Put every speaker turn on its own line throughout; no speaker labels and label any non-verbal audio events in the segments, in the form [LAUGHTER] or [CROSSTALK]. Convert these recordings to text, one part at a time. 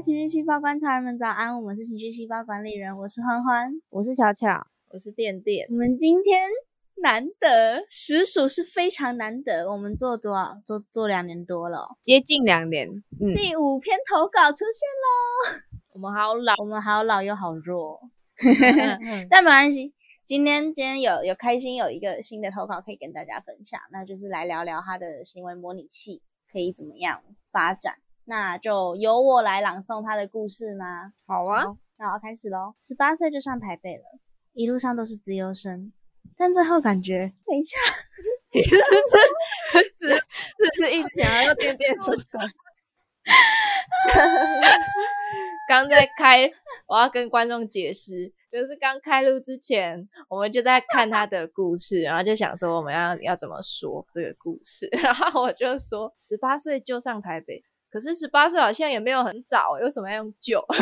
情绪细胞观察人们早安，我们是情绪细胞管理人，我是欢欢，
我是巧巧，
我是电电。
我们今天难得，实属是非常难得，我们做多少？做做两年多了，
接近两年。
嗯，第五篇投稿出现喽，[LAUGHS]
我们好老，
我们好老又好弱，[LAUGHS] [LAUGHS] 但没关系。今天今天有有开心有一个新的投稿可以跟大家分享，那就是来聊聊他的行为模拟器可以怎么样发展。那就由我来朗诵他的故事吗？
好啊，
那我要开始喽。十八岁就上台北了，一路上都是自由生，但最后感觉，等一下，[LAUGHS]
你是不是只只是一直想要电电说的？[LAUGHS]
刚在开，我要跟观众解释，就是刚开录之前，我们就在看他的故事，然后就想说我们要要怎么说这个故事，[LAUGHS] 然后我就说十八岁就上台北。可是十八岁好像也没有很早，为什么要用救？[LAUGHS]
大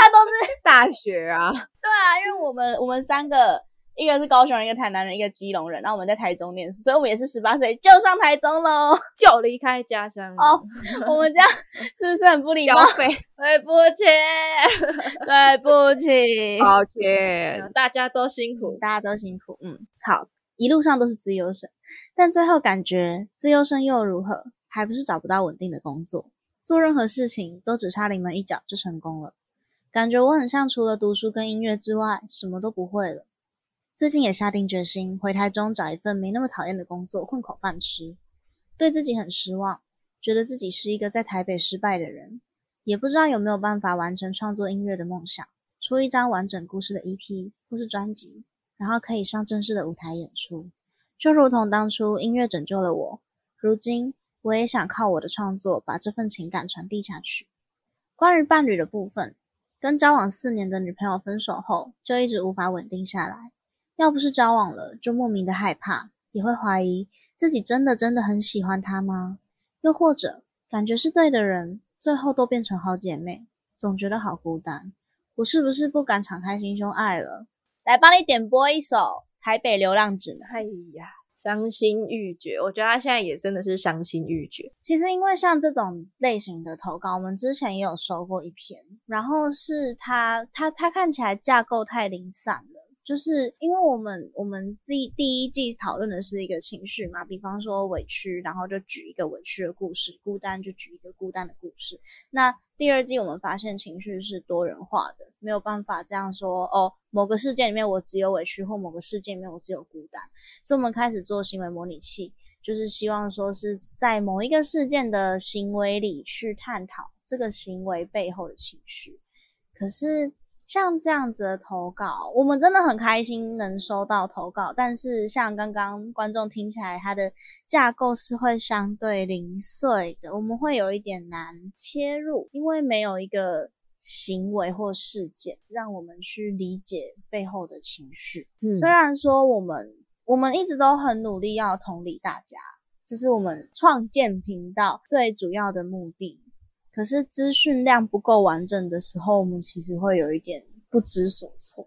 家都是
大学啊。[LAUGHS]
对啊，因为我们我们三个，一个是高雄人，一个台南人，一个基隆人，然后我们在台中念书，所以我们也是十八岁就上台中喽，[LAUGHS]
就离开家乡
哦。我们这样是不是很不礼貌？
对不起，
对不起，
抱歉，
大家都辛苦，
大家都辛苦。嗯，好，一路上都是自由生，但最后感觉自由生又如何？还不是找不到稳定的工作，做任何事情都只差临门一脚就成功了。感觉我很像除了读书跟音乐之外什么都不会了。最近也下定决心回台中找一份没那么讨厌的工作混口饭吃。对自己很失望，觉得自己是一个在台北失败的人，也不知道有没有办法完成创作音乐的梦想，出一张完整故事的 EP 或是专辑，然后可以上正式的舞台演出。就如同当初音乐拯救了我，如今。我也想靠我的创作把这份情感传递下去。关于伴侣的部分，跟交往四年的女朋友分手后，就一直无法稳定下来。要不是交往了，就莫名的害怕，也会怀疑自己真的真的很喜欢他吗？又或者感觉是对的人，最后都变成好姐妹，总觉得好孤单。我是不是不敢敞开心胸爱了？来帮你点播一首《台北流浪指南》。
哎呀。伤心欲绝，我觉得他现在也真的是伤心欲绝。
其实，因为像这种类型的投稿，我们之前也有收过一篇，然后是他他他看起来架构太零散了。就是因为我们我们第第一季讨论的是一个情绪嘛，比方说委屈，然后就举一个委屈的故事；孤单就举一个孤单的故事。那第二季我们发现情绪是多元化的，没有办法这样说哦，某个事件里面我只有委屈，或某个事件里面我只有孤单。所以我们开始做行为模拟器，就是希望说是在某一个事件的行为里去探讨这个行为背后的情绪。可是。像这样子的投稿，我们真的很开心能收到投稿。但是像刚刚观众听起来，它的架构是会相对零碎的，我们会有一点难切入，因为没有一个行为或事件让我们去理解背后的情绪。虽然说我们我们一直都很努力要同理大家，这是我们创建频道最主要的目的。可是资讯量不够完整的时候，我们其实会有一点不知所措。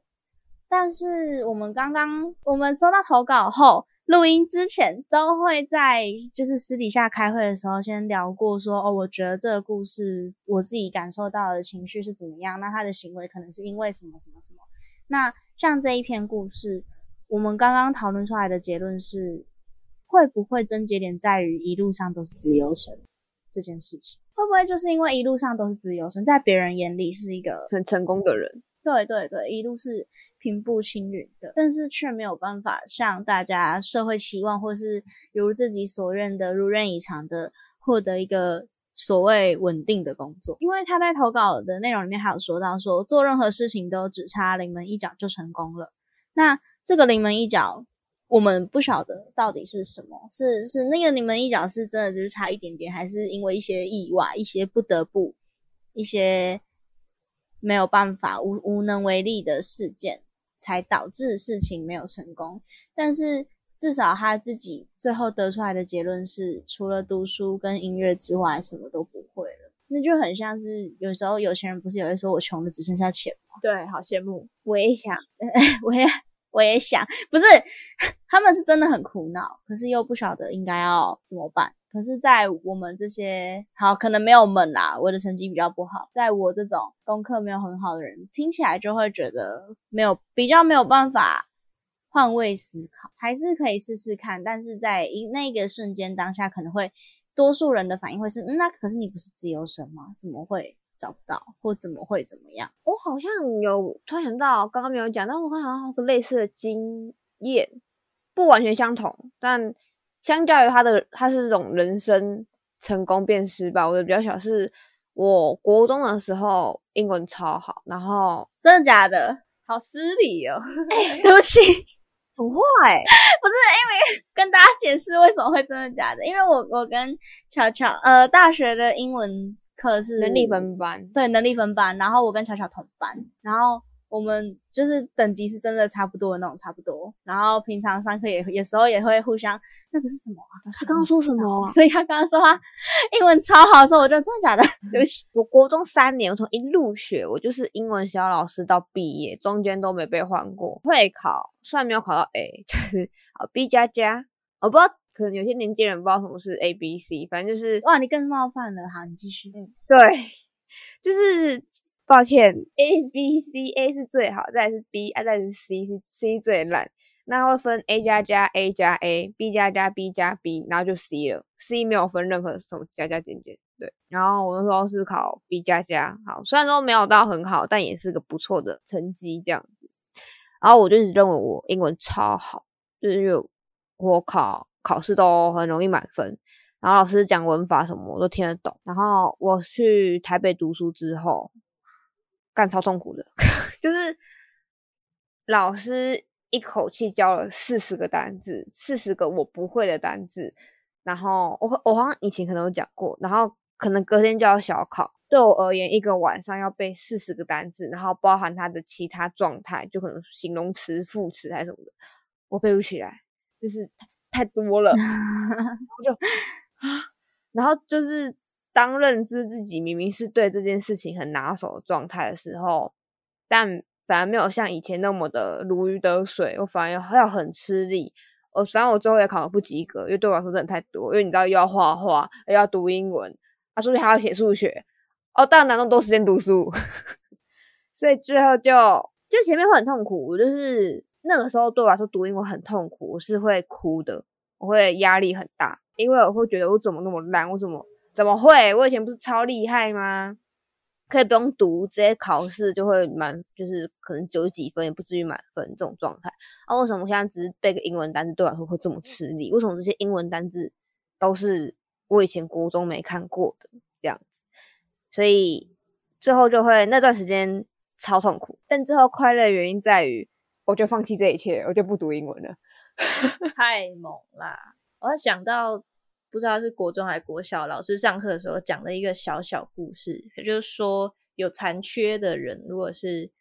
但是我们刚刚我们收到投稿后，录音之前都会在就是私底下开会的时候先聊过，说哦，我觉得这个故事我自己感受到的情绪是怎么样，那他的行为可能是因为什么什么什么。那像这一篇故事，我们刚刚讨论出来的结论是，会不会症结点在于一路上都是自由神这件事情？会不会就是因为一路上都是自由身，在别人眼里是一个
很成功的人？
对对对，一路是平步青云的，但是却没有办法像大家社会期望，或是如自己所愿的如愿以偿的获得一个所谓稳定的工作。因为他在投稿的内容里面还有说到，说做任何事情都只差临门一脚就成功了。那这个临门一脚。我们不晓得到底是什么，是是那个你们一脚是真的就是差一点点，还是因为一些意外、一些不得不、一些没有办法、无无能为力的事件，才导致事情没有成功。但是至少他自己最后得出来的结论是，除了读书跟音乐之外，什么都不会了。那就很像是有时候有钱人不是也会说我穷的只剩下钱吗？
对，好羡慕，
我也想，[LAUGHS] 我也。我也想，不是，[LAUGHS] 他们是真的很苦恼，可是又不晓得应该要怎么办。可是，在我们这些好，可能没有们啦，我的成绩比较不好，在我这种功课没有很好的人，听起来就会觉得没有比较没有办法换位思考，还是可以试试看，但是在一那个瞬间当下，可能会多数人的反应会是，嗯，那可是你不是自由生吗？怎么会找不到，或怎么会怎么样？
我好像有突然想到，刚刚没有讲，但我好像有个类似的经验，不完全相同，但。相较于他的，他是这种人生成功变失败，我的比较小是，我国中的时候英文超好，然后
真的假的？
好失礼哦，[LAUGHS]
对不起，[LAUGHS]
很坏，[LAUGHS]
不是因为跟大家解释为什么会真的假的，因为我我跟巧巧，呃，大学的英文课是
能力分班，
对，能力分班，然后我跟巧巧同班，然后。我们就是等级是真的差不多的那种，差不多。然后平常上课也有时候也会互相，那个是什么啊？
老师刚刚说什么？
所以他刚刚说他英文超好的时候，我就真的假的？[LAUGHS] 对不起，
我国中三年，我从一入学，我就是英文小老师到毕业，中间都没被换过。会考虽然没有考到 A，就是好 B 加加。我不知道，可能有些年轻人不知道什么是 A B C，反正就是
哇，你更冒犯了。好，你继续。
嗯，对，就是。抱歉，A B C A 是最好，再是 B，啊，再是 C，是 C 最烂。那会分 A 加加 A 加 A，B 加加 B 加 B，然后就 C 了。C 没有分任何什么加加减减，对。然后我那时候是考 B 加加，好，虽然说没有到很好，但也是个不错的成绩这样子。然后我就一直认为我英文超好，就是因为我考考试都很容易满分，然后老师讲文法什么我都听得懂。然后我去台北读书之后。干超痛苦的，[LAUGHS] 就是老师一口气教了四十个单字，四十个我不会的单字，然后我我好像以前可能有讲过，然后可能隔天就要小考，对我而言，一个晚上要背四十个单字，然后包含它的其他状态，就可能形容词、副词还是什么的，我背不起来，就是太太多了，[LAUGHS] 我就啊，然后就是。当认知自己明明是对这件事情很拿手的状态的时候，但反而没有像以前那么的如鱼得水，我反而要要很吃力。我反正我最后也考了不及格，因为对我来说真的太多。因为你知道又要画画，又要读英文，啊，数学还要写数学，哦，当然哪那么多时间读书，[LAUGHS] 所以最后就就前面会很痛苦。我就是那个时候对我来说读英文很痛苦，我是会哭的，我会压力很大，因为我会觉得我怎么那么烂，我怎么。怎么会？我以前不是超厉害吗？可以不用读，直接考试就会满，就是可能九十几分也不至于满分这种状态。啊，为什么我现在只是背个英文单词对我来说会这么吃力？为什么这些英文单字都是我以前国中没看过的这样子？所以最后就会那段时间超痛苦。但最后快乐原因在于，我就放弃这一切，我就不读英文了。[LAUGHS]
太猛啦！我想到。不知道是国中还是国小，老师上课的时候讲的一个小小故事，也就是说，有残缺的人，如果是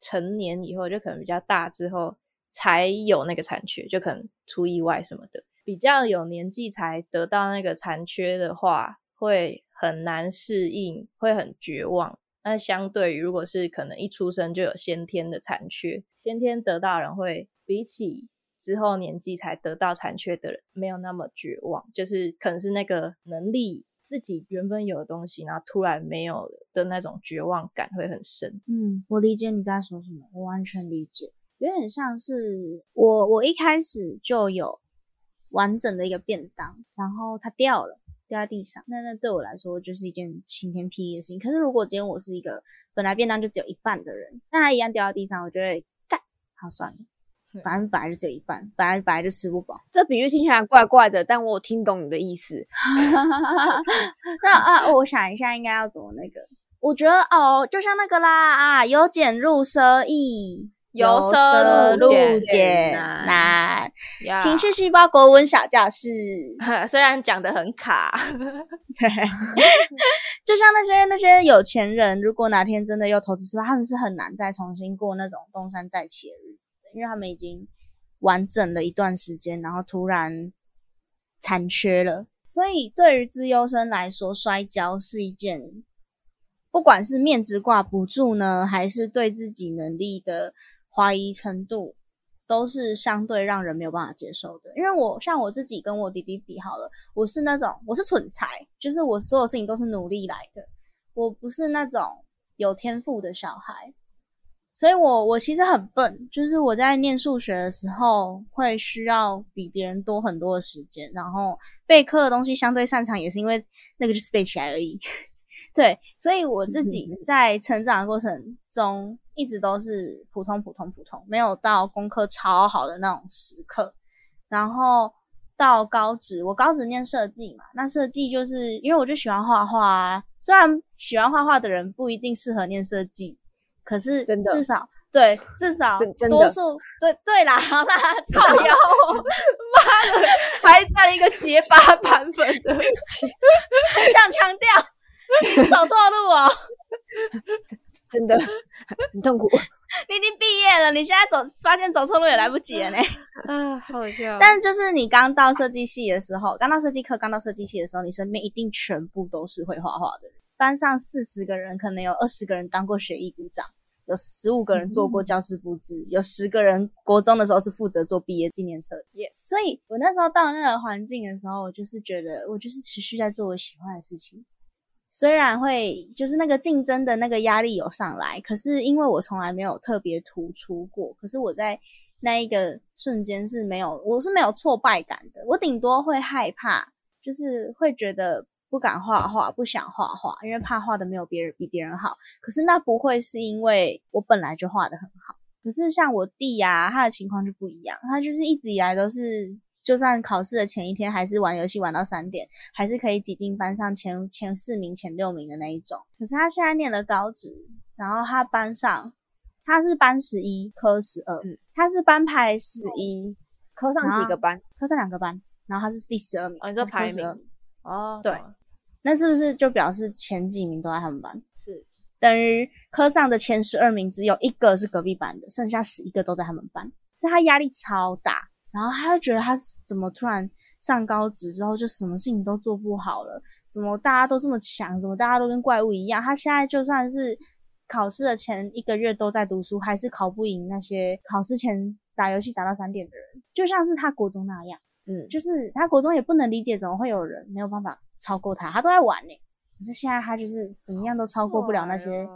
成年以后，就可能比较大之后才有那个残缺，就可能出意外什么的。比较有年纪才得到那个残缺的话，会很难适应，会很绝望。那相对于如果是可能一出生就有先天的残缺，先天得到人会比起。之后年纪才得到残缺的人没有那么绝望，就是可能是那个能力自己原本有的东西，然后突然没有的那种绝望感会很深。
嗯，我理解你在说什么，我完全理解，有点像是我我一开始就有完整的一个便当，然后它掉了，掉在地上，那那对我来说就是一件晴天霹雳的事情。可是如果今天我是一个本来便当就只有一半的人，那它一样掉在地上，我就会干，好算了。反正本来就这一半，本来本来就吃不饱。
这比喻听起来怪怪的，但我听懂你的意思。[LAUGHS]
那啊，我想一下应该要怎么那个？我觉得哦，就像那个啦啊，由俭入奢易，
由奢入
俭难。情绪细胞国文小教室，[LAUGHS]
虽然讲的很卡，[LAUGHS]
对，就像那些那些有钱人，如果哪天真的又投资失败，他们是很难再重新过那种东山再起的日子。因为他们已经完整了一段时间，然后突然残缺了，所以对于自优生来说，摔跤是一件，不管是面子挂不住呢，还是对自己能力的怀疑程度，都是相对让人没有办法接受的。因为我像我自己跟我弟弟比好了，我是那种我是蠢材，就是我所有事情都是努力来的，我不是那种有天赋的小孩。所以我我其实很笨，就是我在念数学的时候会需要比别人多很多的时间，然后备课的东西相对擅长，也是因为那个就是背起来而已。[LAUGHS] 对，所以我自己在成长的过程中一直都是普通普通普通，没有到功课超好的那种时刻。然后到高职，我高职念设计嘛，那设计就是因为我就喜欢画画啊，虽然喜欢画画的人不一定适合念设计。可是，至少对，至少多数对对啦，好啦，
操腰，妈的，还在一个结巴版本的，[LAUGHS]
很想强调，走错路哦，[LAUGHS]
真的很痛苦。[LAUGHS]
你已经毕业了，你现在走，发现走错路也来不及了呢。[LAUGHS]
啊，好笑。[LAUGHS]
但就是你刚到设计系的时候，刚到设计课，刚到设计系的时候，你身边一定全部都是会画画的人。班上四十个人，可能有二十个人当过学艺股长。有十五个人做过教室布置，有十个人国中的时候是负责做毕业纪念册。
Yes，
所以我那时候到那个环境的时候，我就是觉得我就是持续在做我喜欢的事情，虽然会就是那个竞争的那个压力有上来，可是因为我从来没有特别突出过，可是我在那一个瞬间是没有，我是没有挫败感的，我顶多会害怕，就是会觉得。不敢画画，不想画画，因为怕画的没有别人比别人好。可是那不会是因为我本来就画的很好。可是像我弟呀，他的情况就不一样，他就是一直以来都是，就算考试的前一天，还是玩游戏玩到三点，还是可以挤进班上前前四名、前六名的那一种。可是他现在念了高职，然后他班上他是班十一，科十二，他是班排十一，
科上几个班？
科上两个班，然后他是第十二名，
你说排名。哦，
对，那是不是就表示前几名都在他们班？
是，
等于科上的前十二名只有一个是隔壁班的，剩下十一个都在他们班，所以他压力超大。然后他就觉得他怎么突然上高职之后就什么事情都做不好了？怎么大家都这么强？怎么大家都跟怪物一样？他现在就算是考试的前一个月都在读书，还是考不赢那些考试前打游戏打到三点的人，就像是他国中那样。嗯，就是他国中也不能理解怎么会有人没有办法超过他，他都在玩呢。可是现在他就是怎么样都超过不了那些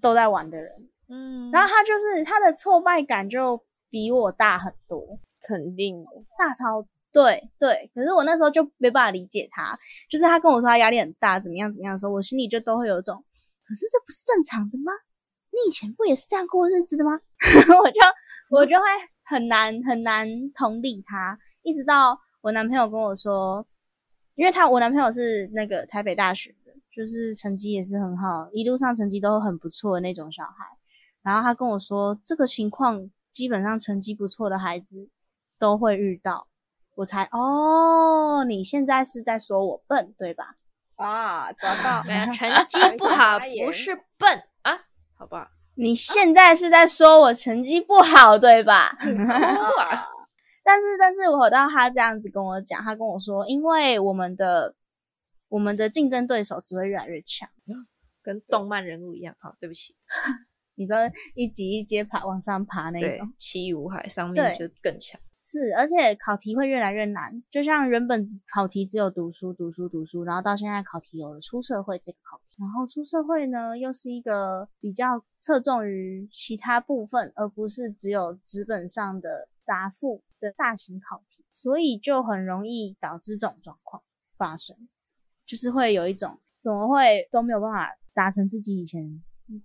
都在玩的人。嗯，然后他就是他的挫败感就比我大很多，
肯定
大超对对。可是我那时候就没办法理解他，就是他跟我说他压力很大，怎么样怎么样的时候，我心里就都会有一种，可是这不是正常的吗？你以前不也是这样过日子的吗？[LAUGHS] 我就我就会很难很难同理他。一直到我男朋友跟我说，因为他我男朋友是那个台北大学的，就是成绩也是很好，一路上成绩都很不错的那种小孩。然后他跟我说，这个情况基本上成绩不错的孩子都会遇到。我才哦，你现在是在说我笨对吧？[LAUGHS]
啊，找到，
成绩不好不是笨啊，好吧？
你现在是在说我成绩不好对吧？[LAUGHS] 但是，但是我到他这样子跟我讲，他跟我说，因为我们的我们的竞争对手只会越来越强，
跟动漫人物一样。好，对不起，[LAUGHS]
你说一级一阶爬往上爬那种，
七五海上面就更强。
是，而且考题会越来越难，就像原本考题只有读书、读书、读书，然后到现在考题有了出社会这个考题，然后出社会呢又是一个比较侧重于其他部分，而不是只有纸本上的答复。的大型考题，所以就很容易导致这种状况发生，就是会有一种怎么会都没有办法达成自己以前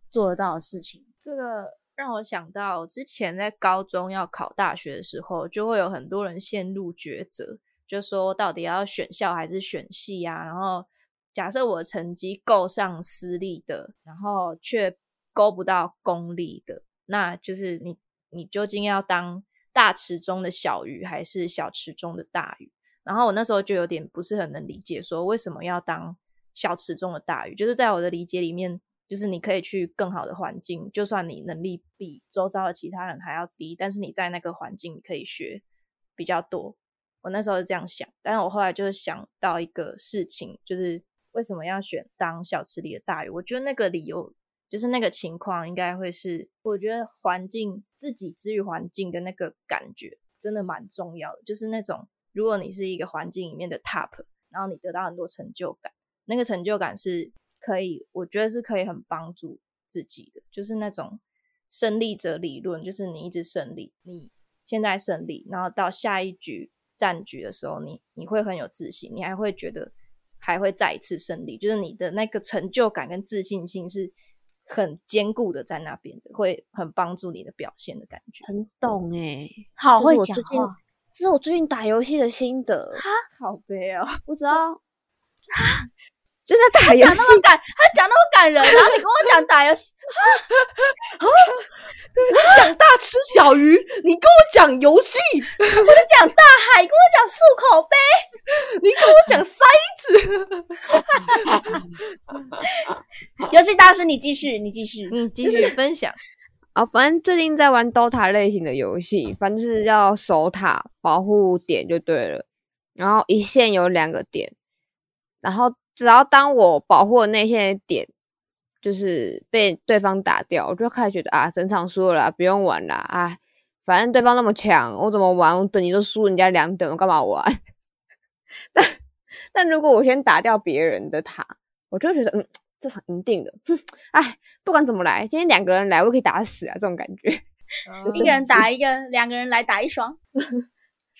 做得到的事情。
这个让我想到之前在高中要考大学的时候，就会有很多人陷入抉择，就说到底要选校还是选系啊？然后假设我成绩够上私立的，然后却够不到公立的，那就是你你究竟要当？大池中的小鱼还是小池中的大鱼？然后我那时候就有点不是很能理解，说为什么要当小池中的大鱼？就是在我的理解里面，就是你可以去更好的环境，就算你能力比周遭的其他人还要低，但是你在那个环境可以学比较多。我那时候是这样想，但是我后来就是想到一个事情，就是为什么要选当小池里的大鱼？我觉得那个理由就是那个情况应该会是，我觉得环境自己之于环境的那个感觉真的蛮重要的。就是那种如果你是一个环境里面的 top，然后你得到很多成就感，那个成就感是可以，我觉得是可以很帮助自己的。就是那种胜利者理论，就是你一直胜利，你现在胜利，然后到下一局战局的时候，你你会很有自信，你还会觉得还会再一次胜利，就是你的那个成就感跟自信心是很坚固的在那边的，会很帮助你的表现的感觉。
很懂哎、
好会讲
这是我最近
话，
这是我最近打游戏的心得。
好悲哦，
我只要就在打游戏
讲那，么感，他讲那么感人，然后你跟我讲打游戏，[LAUGHS]
讲大吃小鱼，你跟我讲游戏，
我就讲大海，跟我讲漱口杯，
你跟我讲塞子
游戏大师，你继续，你继续。
嗯，继续分享。[LAUGHS]
啊，反正最近在玩 DOTA 类型的游戏，反正是要守塔保护点就对了。然后一线有两个点，然后只要当我保护的那些点就是被对方打掉，我就开始觉得啊，整场输了啦，不用玩啦，哎，反正对方那么强，我怎么玩？我等级都输人家两等，我干嘛玩？[LAUGHS] 但但如果我先打掉别人的塔，我就觉得嗯，这场赢定了，哼，哎，不管怎么来，今天两个人来，我可以打死啊，这种感觉 [LAUGHS]
一个人打一个，两个人来打一双，[LAUGHS]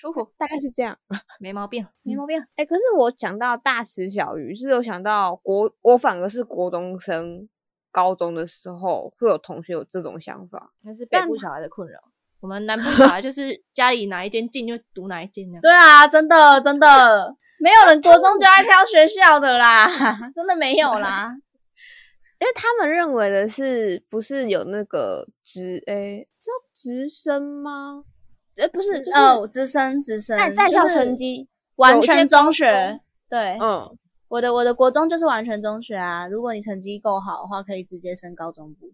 舒服，
大概是这样。[LAUGHS]
没毛病。
没毛病。
哎、可是我讲到大池小鱼，是有想到国，我反而是国中生、高中的时候会有同学有这种想法。
那是北部小孩的困扰。我们南部小孩就 [LAUGHS] 是家里哪一间近就读哪一间那样。
对啊，真的真的，没有人国中就爱挑学校的啦，[LAUGHS] 真的没有啦。
因为他们认为的是，不是有那个直诶叫直升吗？诶，不是，就是
哦，直升直升，
在在校成绩，
完全中学。对，
嗯，
我的我的国中就是完全中学啊。如果你成绩够好的话，可以直接升高中部。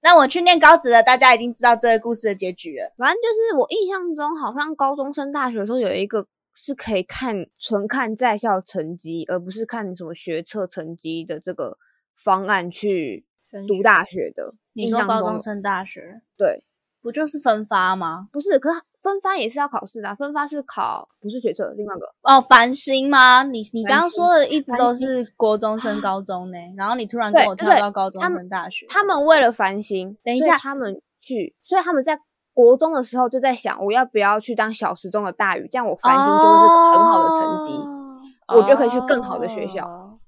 那我去念高职了，大家已经知道这个故事的结局了。
反正就是我印象中，好像高中升大学的时候有一个是可以看纯看在校成绩，而不是看什么学测成绩的这个方案去读大学的。
你说高中升大学，
对，
不就是分发吗？
不是，可是分发也是要考试的啊、分发是考不是学测，另外一个
哦，繁星吗？你你刚刚说的一直都是国中升高中呢，然后你突然跟我跳到高中升大学，
他们为了繁星，
等一下
他们去，所以他们在国中的时候就在想，我要不要去当小时中的大鱼，这样我繁星就会是很好的成绩。
哦
我就可以去更好的学校
哦。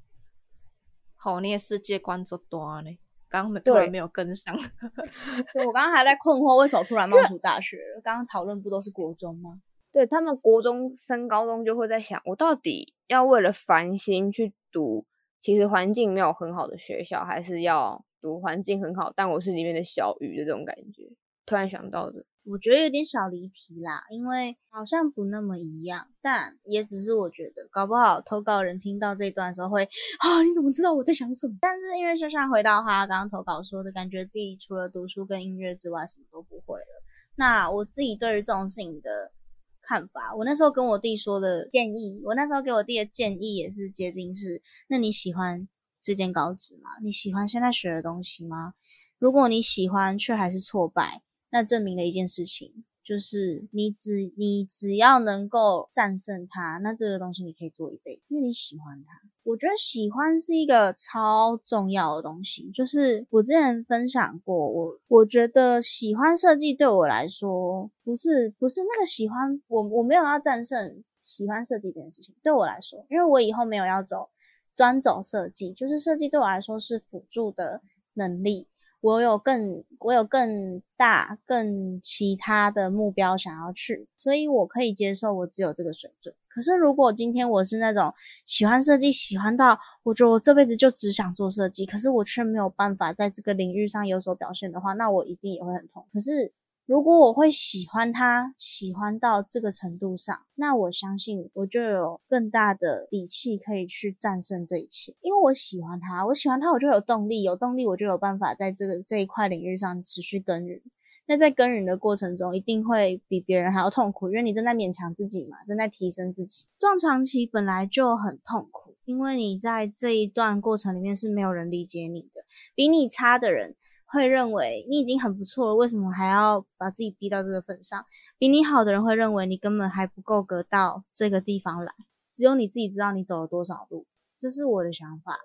好，你的世界观做大呢，刚刚突
对
然没有跟上。[LAUGHS]
对我刚刚还在困惑，为什么突然冒出大学？刚刚讨论不都是国中吗？
对他们国中升高中就会在想，我到底要为了繁星去读，其实环境没有很好的学校，还是要读环境很好，但我是里面的小鱼的这种感觉。突然想到的，
我觉得有点小离题啦，因为好像不那么一样，但也只是我觉得，搞不好投稿人听到这一段的时候会啊，你怎么知道我在想什么？但是因为就像回到他刚刚投稿说的，感觉自己除了读书跟音乐之外，什么都不会了。那我自己对于这种事情的看法，我那时候跟我弟说的建议，我那时候给我弟的建议也是接近是，那你喜欢这间高职吗？你喜欢现在学的东西吗？如果你喜欢却还是挫败，那证明了一件事情，就是你只你只要能够战胜它，那这个东西你可以做一辈子，因为你喜欢它。我觉得喜欢是一个超重要的东西，就是我之前分享过，我我觉得喜欢设计对我来说，不是不是那个喜欢，我我没有要战胜喜欢设计这件事情，对我来说，因为我以后没有要走专走设计，就是设计对我来说是辅助的能力。我有更我有更大、更其他的目标想要去，所以我可以接受我只有这个水准。可是如果今天我是那种喜欢设计，喜欢到我觉得我这辈子就只想做设计，可是我却没有办法在这个领域上有所表现的话，那我一定也会很痛。可是如果我会喜欢他，喜欢到这个程度上，那我相信我就有更大的底气可以去战胜这一切，因为我喜欢他，我喜欢他，我就有动力，有动力我就有办法在这个这一块领域上持续耕耘。那在耕耘的过程中，一定会比别人还要痛苦，因为你正在勉强自己嘛，正在提升自己。撞长期本来就很痛苦，因为你在这一段过程里面是没有人理解你的。比你差的人会认为你已经很不错了，为什么还要把自己逼到这个份上？比你好的人会认为你根本还不够格到这个地方来，只有你自己知道你走了多少路，这是我的想法。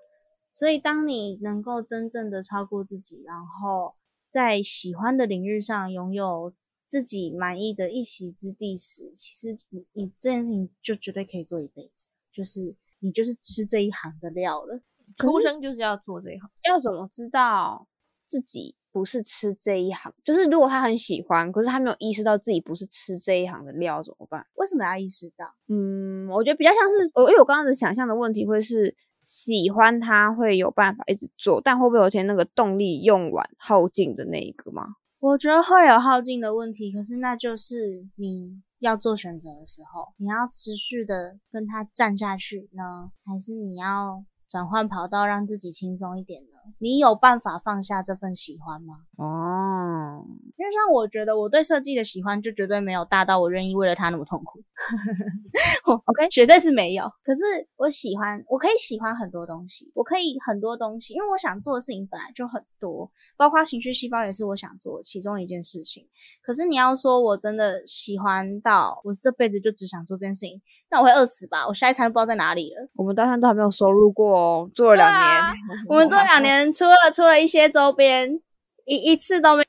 所以，当你能够真正的超过自己，然后在喜欢的领域上拥有自己满意的一席之地时，其实你你这件事情就绝对可以做一辈子，就是你就是吃这一行的料了。
出生就是要做这一行，
要怎么知道自己不是吃这一行？就是如果他很喜欢，可是他没有意识到自己不是吃这一行的料，怎么办？
为什么要意识到？
嗯，我觉得比较像是，我因为我刚刚的想象的问题会是。喜欢他会有办法一直做，但会不会有一天那个动力用完耗尽的那一个吗？
我觉得会有耗尽的问题，可是那就是你要做选择的时候，你要持续的跟他站下去呢，还是你要转换跑道让自己轻松一点呢？你有办法放下这份喜欢吗？
哦，
因为像我觉得我对设计的喜欢就绝对没有大到我愿意为了他那么痛苦。[LAUGHS] OK，绝对是没有。可是我喜欢，我可以喜欢很多东西，我可以很多东西，因为我想做的事情本来就很多，包括情绪细胞也是我想做其中一件事情。可是你要说我真的喜欢到我这辈子就只想做这件事情，那我会饿死吧？我下一餐不知道在哪里了。
我们到现在都还没有收入过哦，做了两年，
我们做两年。出了出了一些周边，一一次都没回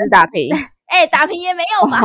本，打平，[LAUGHS]
哎，打平也没有嘛。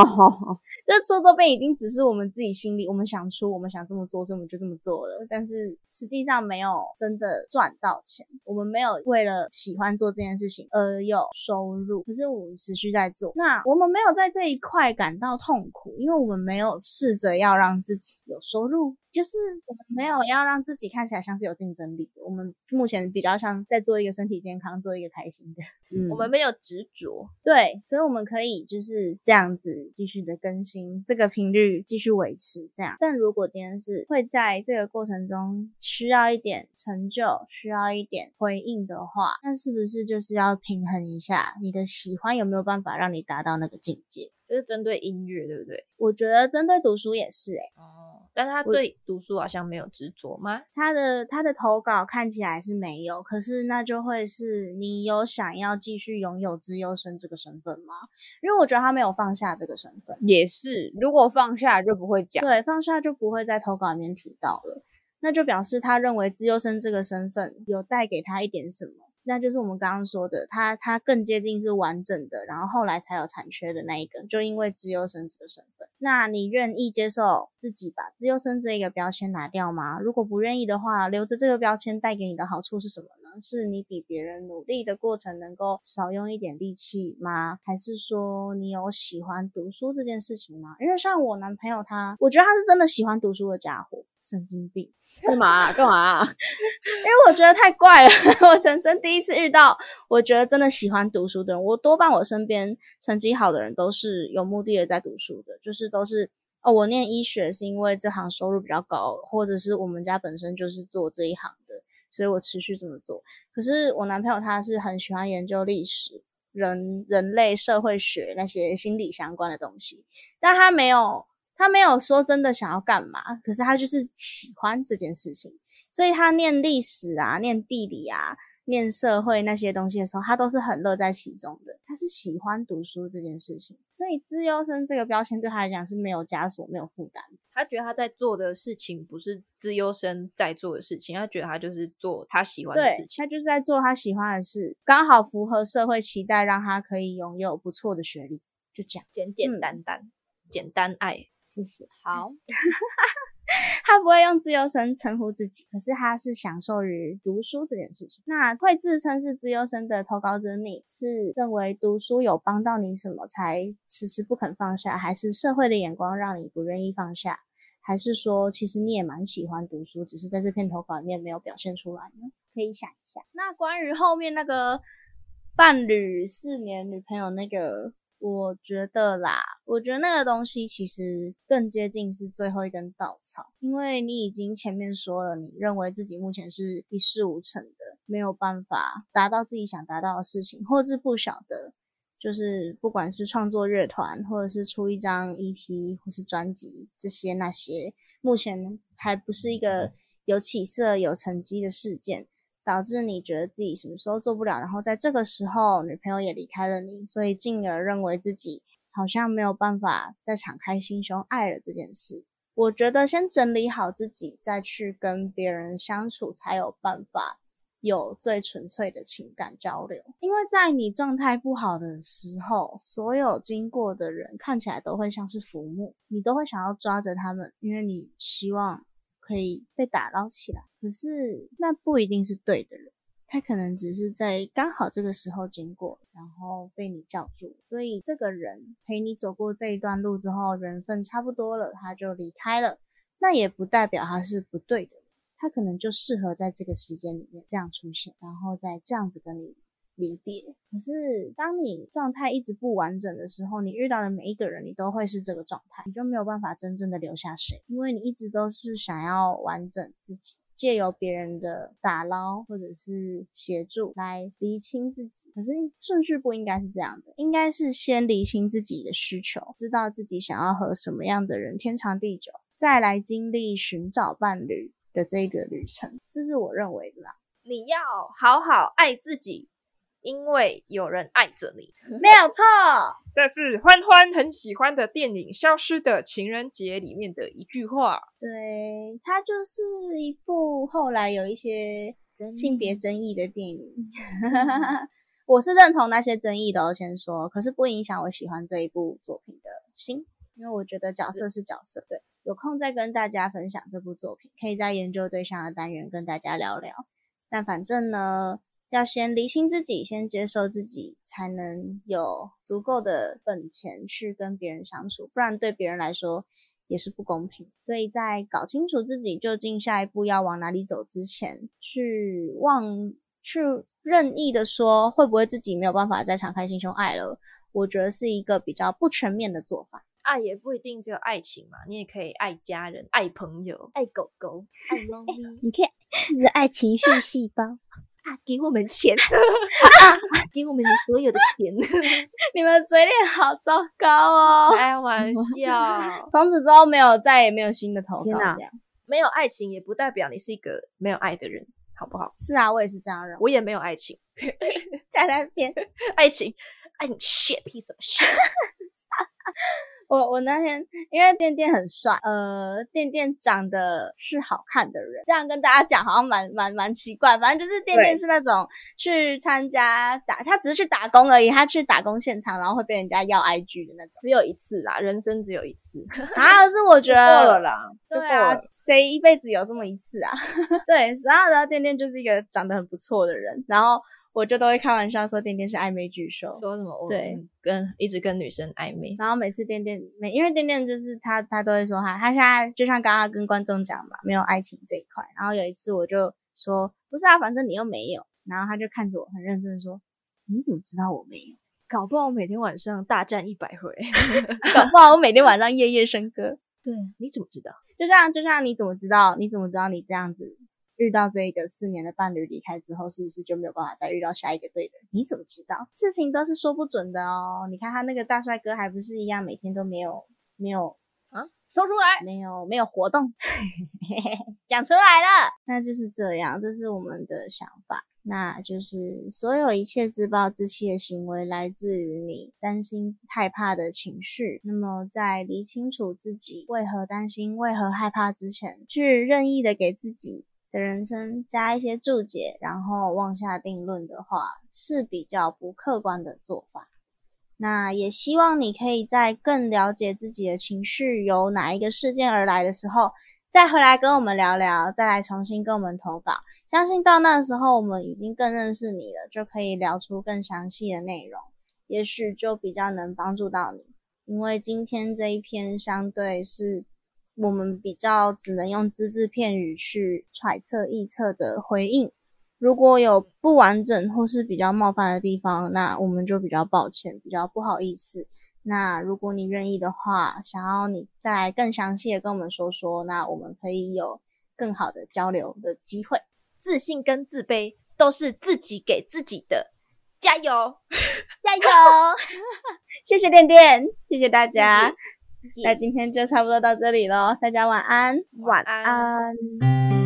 这出周边已经只是我们自己心里，我们想出，我们想这么做，所以我们就这么做了。但是实际上没有真的赚到钱，我们没有为了喜欢做这件事情而有收入。可是我们持续在做，那我们没有在这一块感到痛苦，因为我们没有试着要让自己有收入。就是我们没有要让自己看起来像是有竞争力，我们目前比较像在做一个身体健康，做一个开心的。
嗯，我们没有执着，
对，所以我们可以就是这样子继续的更新，这个频率继续维持这样。但如果今天是会在这个过程中需要一点成就，需要一点回应的话，那是不是就是要平衡一下你的喜欢有没有办法让你达到那个境界？
这是针对音乐，对不对？
我觉得针对读书也是，哎
哦，但他对读书好像没有执着吗？
他的他的投稿看起来是没有，可是那就会是你有想要继续拥有自优生这个身份吗？因为我觉得他没有放下这个身份，
也是，如果放下就不会讲，
对，放下就不会在投稿里面提到了，那就表示他认为自优生这个身份有带给他一点什么。那就是我们刚刚说的，它它更接近是完整的，然后后来才有残缺的那一个，就因为自由生这个身份。那你愿意接受自己把自由生这一个标签拿掉吗？如果不愿意的话，留着这个标签带给你的好处是什么呢？是你比别人努力的过程能够少用一点力气吗？还是说你有喜欢读书这件事情吗？因为像我男朋友他，我觉得他是真的喜欢读书的家伙。神经病，
干嘛干嘛？[LAUGHS]
因为我觉得太怪了。[LAUGHS] 我人生第一次遇到，我觉得真的喜欢读书的人。我多半我身边成绩好的人都是有目的的在读书的，就是都是哦，我念医学是因为这行收入比较高，或者是我们家本身就是做这一行的，所以我持续这么做。可是我男朋友他是很喜欢研究历史、人人类社会学那些心理相关的东西，但他没有。他没有说真的想要干嘛，可是他就是喜欢这件事情，所以他念历史啊、念地理啊、念社会那些东西的时候，他都是很乐在其中的。他是喜欢读书这件事情，所以自优生这个标签对他来讲是没有枷锁、没有负担。
他觉得他在做的事情不是自优生在做的事情，他觉得他就是做他喜欢的事情。
他就是在做他喜欢的事，刚好符合社会期待，让他可以拥有不错的学历。就这样，
简简单单，简单爱。
谢谢。好，[LAUGHS] 他不会用自由生称呼自己，可是他是享受于读书这件事情。那会自称是自由生的投稿者，你是认为读书有帮到你什么，才迟迟不肯放下，还是社会的眼光让你不愿意放下，还是说其实你也蛮喜欢读书，只是在这篇投稿里面没有表现出来呢？可以想一下。那关于后面那个伴侣四年女朋友那个。我觉得啦，我觉得那个东西其实更接近是最后一根稻草，因为你已经前面说了，你认为自己目前是一事无成的，没有办法达到自己想达到的事情，或是不晓得，就是不管是创作乐团，或者是出一张 EP 或是专辑这些那些，目前还不是一个有起色、有成绩的事件。导致你觉得自己什么时候做不了，然后在这个时候女朋友也离开了你，所以进而认为自己好像没有办法再敞开心胸爱了这件事。我觉得先整理好自己，再去跟别人相处，才有办法有最纯粹的情感交流。因为在你状态不好的时候，所有经过的人看起来都会像是浮木，你都会想要抓着他们，因为你希望可以被打捞起来。可是那不一定是对的人。他可能只是在刚好这个时候经过，然后被你叫住，所以这个人陪你走过这一段路之后，缘分差不多了，他就离开了。那也不代表他是不对的，他可能就适合在这个时间里面这样出现，然后再这样子跟你离别。可是当你状态一直不完整的时候，你遇到的每一个人，你都会是这个状态，你就没有办法真正的留下谁，因为你一直都是想要完整自己。借由别人的打捞或者是协助来厘清自己，可是顺序不应该是这样的，应该是先厘清自己的需求，知道自己想要和什么样的人天长地久，再来经历寻找伴侣的这个旅程，这是我认为的啦。
你要好好爱自己。因为有人爱着你，
没有错。
这是欢欢很喜欢的电影《消失的情人节》里面的一句话。
对，它就是一部后来有一些性别争议的电影。[LAUGHS] 我是认同那些争议的，我先说，可是不影响我喜欢这一部作品的心，因为我觉得角色是角色。对，有空再跟大家分享这部作品，可以在研究对象的单元跟大家聊聊。但反正呢。要先理清自己，先接受自己，才能有足够的本钱去跟别人相处，不然对别人来说也是不公平。所以在搞清楚自己究竟下一步要往哪里走之前，去忘去任意的说会不会自己没有办法再敞开心胸爱了，我觉得是一个比较不全面的做法。
爱也不一定只有爱情嘛，你也可以爱家人、爱朋友、爱狗狗、[LAUGHS] 爱猫咪，[LAUGHS]
你可以是不是爱情绪细胞？
给我们钱，[LAUGHS] 给我们你所有的钱。[LAUGHS]
你们嘴脸好糟糕哦！
开玩笑，
从此之后没有，再也没有新的投稿。这样
没有爱情，也不代表你是一个没有爱的人，好不好？
是啊，我也是这样认为。
我也没有爱情，[LAUGHS]
在那边
爱情，爱你 shit piece of shit。
我我那天因为店店很帅，呃，店店长得是好看的人，这样跟大家讲好像蛮蛮蛮奇怪。反正就是店店是那种去参加打，他只是去打工而已，他去打工现场，然后会被人家要 IG 的那种，
只有一次啦，人生只有一次 [LAUGHS]
啊。可是我觉得
过了啦，
对啊，谁一辈子有这么一次啊？[LAUGHS] 对，然后然后店店就是一个长得很不错的人，然后。我就都会开玩笑说，店店是暧昧巨兽，
说什么我
对
跟一直跟女生暧昧，
然后每次店店每因为店店就是他他都会说他他现在就像刚刚跟观众讲嘛，没有爱情这一块。然后有一次我就说不是啊，反正你又没有。然后他就看着我很认真说，你怎么知道我没有？
搞不好我每天晚上大战一百回，[LAUGHS]
搞不好我每天晚上夜夜笙歌。[LAUGHS]
对，你怎么知道？
就像就像你怎么知道？你怎么知道你这样子？遇到这个四年的伴侣离开之后，是不是就没有办法再遇到下一个对的？你怎么知道？事情都是说不准的哦。你看他那个大帅哥，还不是一样，每天都没有没有
啊，说出来
没有没有活动，[LAUGHS] 讲出来了，那就是这样，这是我们的想法。那就是所有一切自暴自弃的行为，来自于你担心害怕的情绪。那么在理清楚自己为何担心、为何害怕之前，去任意的给自己。的人生加一些注解，然后妄下定论的话，是比较不客观的做法。那也希望你可以在更了解自己的情绪由哪一个事件而来的时候，再回来跟我们聊聊，再来重新跟我们投稿。相信到那时候，我们已经更认识你了，就可以聊出更详细的内容，也许就比较能帮助到你。因为今天这一篇相对是。我们比较只能用只字片语去揣测、臆测的回应，如果有不完整或是比较冒犯的地方，那我们就比较抱歉，比较不好意思。那如果你愿意的话，想要你再来更详细的跟我们说说，那我们可以有更好的交流的机会。
自信跟自卑都是自己给自己的，加油，[LAUGHS]
加油！[LAUGHS] 谢谢店店，谢谢大家。那今天就差不多到这里喽，大家晚安，
晚安。